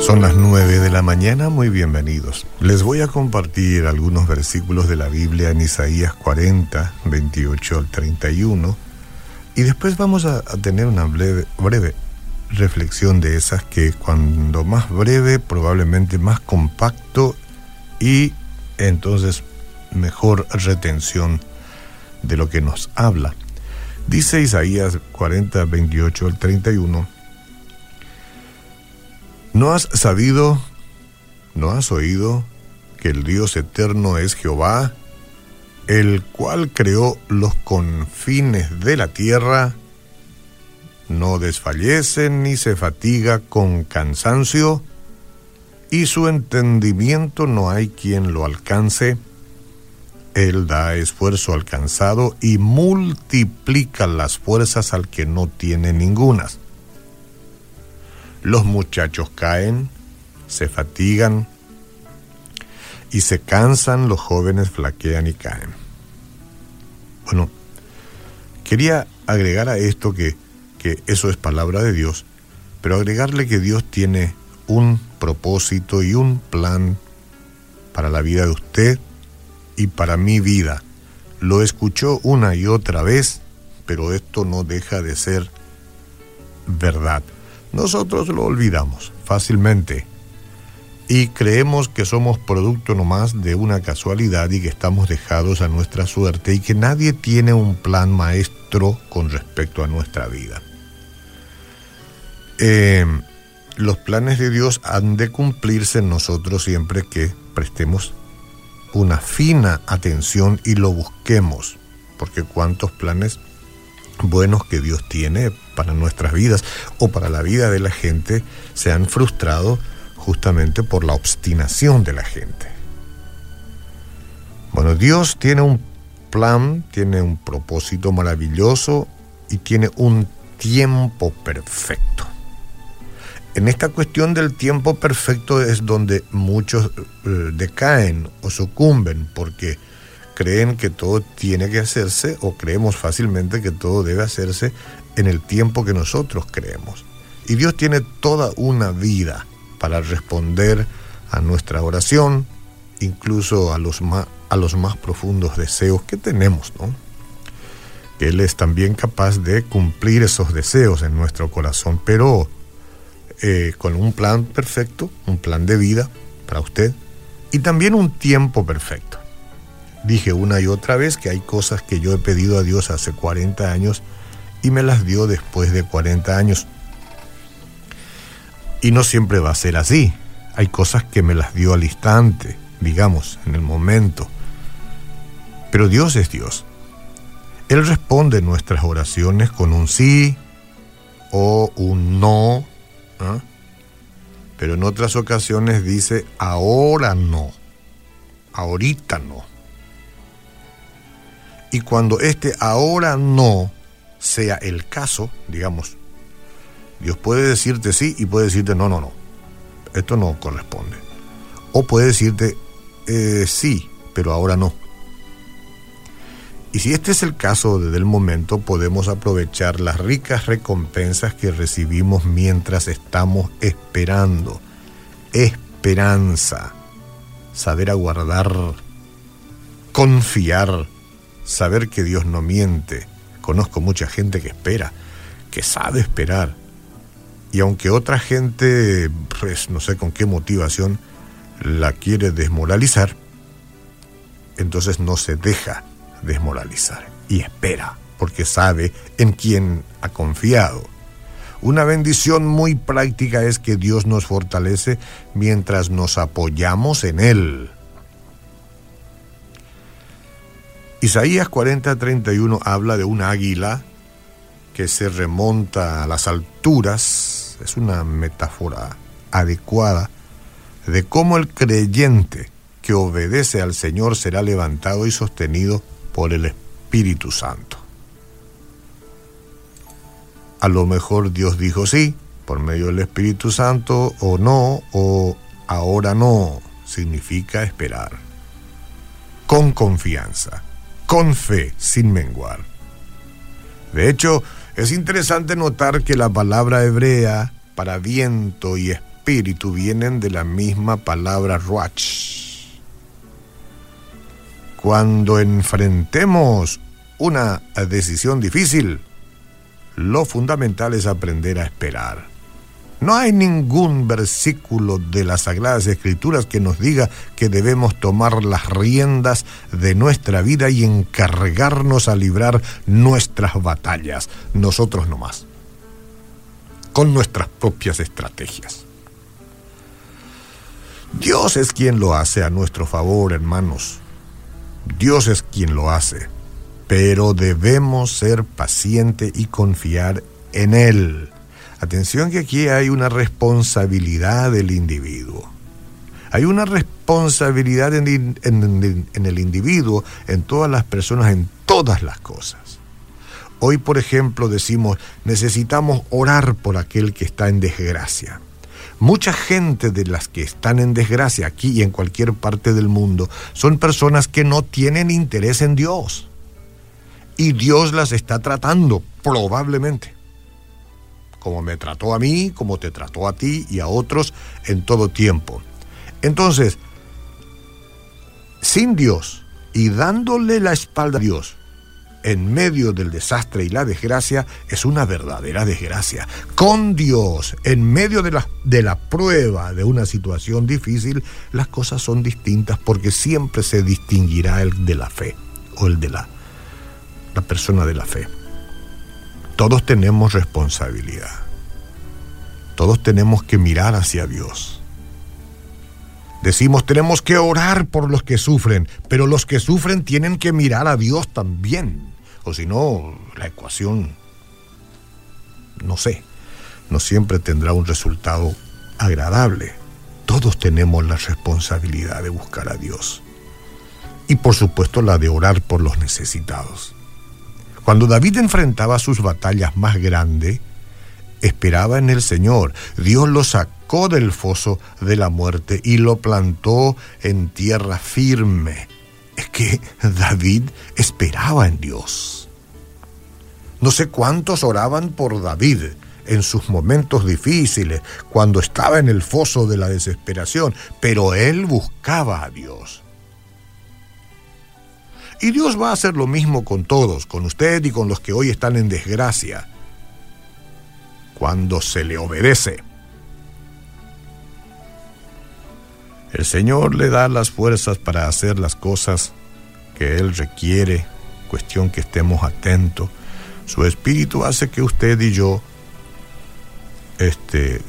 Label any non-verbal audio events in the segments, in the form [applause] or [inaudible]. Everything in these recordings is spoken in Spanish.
Son las 9 de la mañana, muy bienvenidos. Les voy a compartir algunos versículos de la Biblia en Isaías 40, 28 al 31, y después vamos a, tener una breve, breve reflexión de esas que cuando más breve, probablemente más compacto y entonces mejor retención de lo que nos habla. Dice Isaías 40, 28 al 31, ¿No has sabido, no has oído que el Dios eterno es Jehová, el cual creó los confines de la tierra? No desfallece ni se fatiga con cansancio, y su entendimiento no hay quien lo alcance. Él da esfuerzo al cansado y multiplica las fuerzas al que no tiene ningunas. Los muchachos caen, se fatigan y se cansan, los jóvenes flaquean y caen. Bueno, quería agregar a esto que, que eso es palabra de Dios, pero agregarle que Dios tiene un propósito y un plan para la vida de usted y para mi vida. Lo escuchó una y otra vez, pero esto no deja de ser verdad. Nosotros lo olvidamos fácilmente y creemos que somos producto nomás de una casualidad y que estamos dejados a nuestra suerte y que nadie tiene un plan maestro con respecto a nuestra vida. Eh, los planes de Dios han de cumplirse en nosotros siempre que prestemos una fina atención y lo busquemos, porque cuántos planes buenos que Dios tiene para nuestras vidas o para la vida de la gente se han frustrado justamente por la obstinación de la gente. Bueno, Dios tiene un plan, tiene un propósito maravilloso y tiene un tiempo perfecto. En esta cuestión del tiempo perfecto es donde muchos eh, decaen o sucumben porque creen que todo tiene que hacerse o creemos fácilmente que todo debe hacerse en el tiempo que nosotros creemos. Y Dios tiene toda una vida para responder a nuestra oración, incluso a los más, a los más profundos deseos que tenemos, ¿no? Él es también capaz de cumplir esos deseos en nuestro corazón, pero eh, con un plan perfecto, un plan de vida para usted y también un tiempo perfecto. Dije una y otra vez que hay cosas que yo he pedido a Dios hace 40 años y me las dio después de 40 años. Y no siempre va a ser así. Hay cosas que me las dio al instante, digamos, en el momento. Pero Dios es Dios. Él responde nuestras oraciones con un sí o un no. ¿Ah? Pero en otras ocasiones dice ahora no, ahorita no. Y cuando este ahora no sea el caso, digamos, Dios puede decirte sí y puede decirte no, no, no, esto no corresponde. O puede decirte eh, sí, pero ahora no. Y si este es el caso desde el momento, podemos aprovechar las ricas recompensas que recibimos mientras estamos esperando. Esperanza. Saber aguardar. Confiar. Saber que Dios no miente Conozco mucha gente que espera, que sabe esperar. Y aunque otra gente, pues no sé con qué motivación, la quiere desmoralizar, entonces no se deja desmoralizar y espera, porque sabe en quién ha confiado. Una bendición muy práctica es que Dios nos fortalece mientras nos apoyamos en Él. Isaías 40:31 habla de un águila que se remonta a las alturas, es una metáfora adecuada de cómo el creyente que obedece al Señor será levantado y sostenido por el Espíritu Santo. A lo mejor Dios dijo sí, por medio del Espíritu Santo, o no, o ahora no, significa esperar, con confianza con fe, sin menguar. De hecho, Es interesante notar que la palabra hebrea para viento y espíritu vienen de la misma palabra ruach. Cuando enfrentemos una decisión difícil, lo fundamental es aprender a esperar. No hay ningún versículo de las Sagradas Escrituras que nos diga que debemos tomar las riendas de nuestra vida y encargarnos a librar nuestras batallas, nosotros nomás, con nuestras propias estrategias. Dios es quien lo hace a nuestro favor, hermanos. Dios es quien lo hace, pero debemos ser pacientes y confiar en Él. Atención que aquí hay una responsabilidad del individuo. Hay una responsabilidad en, el individuo, en todas las personas, en todas las cosas. Hoy, por ejemplo, decimos, necesitamos orar por aquel que está en desgracia. Mucha gente de las que están en desgracia aquí y en cualquier parte del mundo son personas que no tienen interés en Dios. Y Dios las está tratando, probablemente como me trató a mí, como te trató a ti y a otros en todo tiempo. Entonces, sin Dios y dándole la espalda a Dios en medio del desastre y la desgracia es una verdadera desgracia. Con Dios, en medio de la, de la prueba de una situación difícil, las cosas son distintas porque siempre se distinguirá el de la fe o el de la, la persona de la fe. Todos tenemos responsabilidad. Todos tenemos que mirar hacia Dios. Decimos, tenemos que orar por los que sufren, pero los que sufren tienen que mirar a Dios también. O si no, la ecuación, no sé, no siempre tendrá un resultado agradable. Todos tenemos la responsabilidad de buscar a Dios. Y por supuesto la de orar por los necesitados. Cuando David enfrentaba sus batallas más grandes, esperaba en el Señor. Dios lo sacó del foso de la muerte y lo plantó en tierra firme. Es que David esperaba en Dios. No sé cuántos oraban por David en sus momentos difíciles, cuando estaba en el foso de la desesperación, pero él buscaba a Dios. Y Dios va a hacer lo mismo con todos, con usted y con los que hoy están en desgracia, cuando se le obedece. El Señor le da las fuerzas para hacer las cosas que Él requiere, cuestión que estemos atentos. Su Espíritu hace que usted y yo este,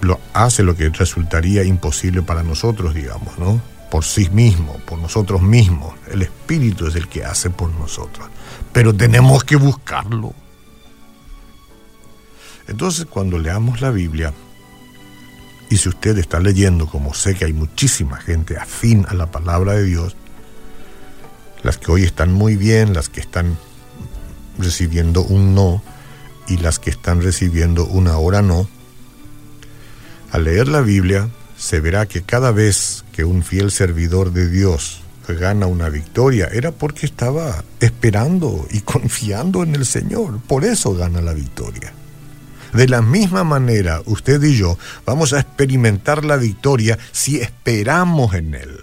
lo hace lo que resultaría imposible para nosotros, digamos, ¿no? por sí mismo, por nosotros mismos. El Espíritu es el que hace por nosotros. Pero tenemos que buscarlo. Entonces, cuando leamos la Biblia, y si usted está leyendo, como sé que hay muchísima gente afín a la palabra de Dios, las que hoy están muy bien, las que están recibiendo un no y las que están recibiendo una hora no, al leer la Biblia se verá que cada vez que un fiel servidor de Dios gana una victoria era porque estaba esperando y [laughs] confiando en el Señor. Por eso gana la victoria. De la misma manera, usted y yo vamos a experimentar la victoria si esperamos en Él.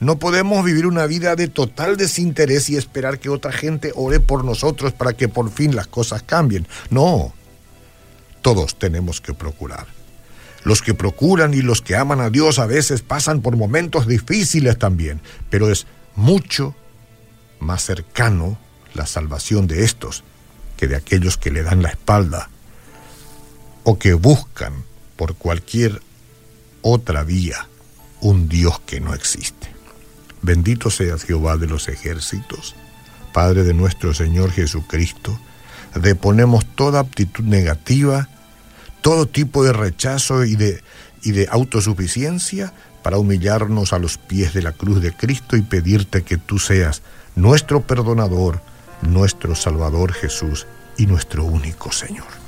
No podemos vivir una vida de total desinterés y esperar que otra gente ore por nosotros para que por fin las cosas cambien. No, todos tenemos que procurar los que procuran y los que aman a Dios a veces pasan por momentos difíciles también, pero es mucho más cercano la salvación de estos que de aquellos que le dan la espalda o que buscan por cualquier otra vía un Dios que no existe. Bendito sea Jehová de los ejércitos, Padre de nuestro Señor Jesucristo, deponemos toda aptitud negativa todo tipo de rechazo y de, y de autosuficiencia para humillarnos a los pies de la cruz de Cristo y pedirte que tú seas nuestro perdonador, nuestro Salvador Jesús y nuestro único Señor.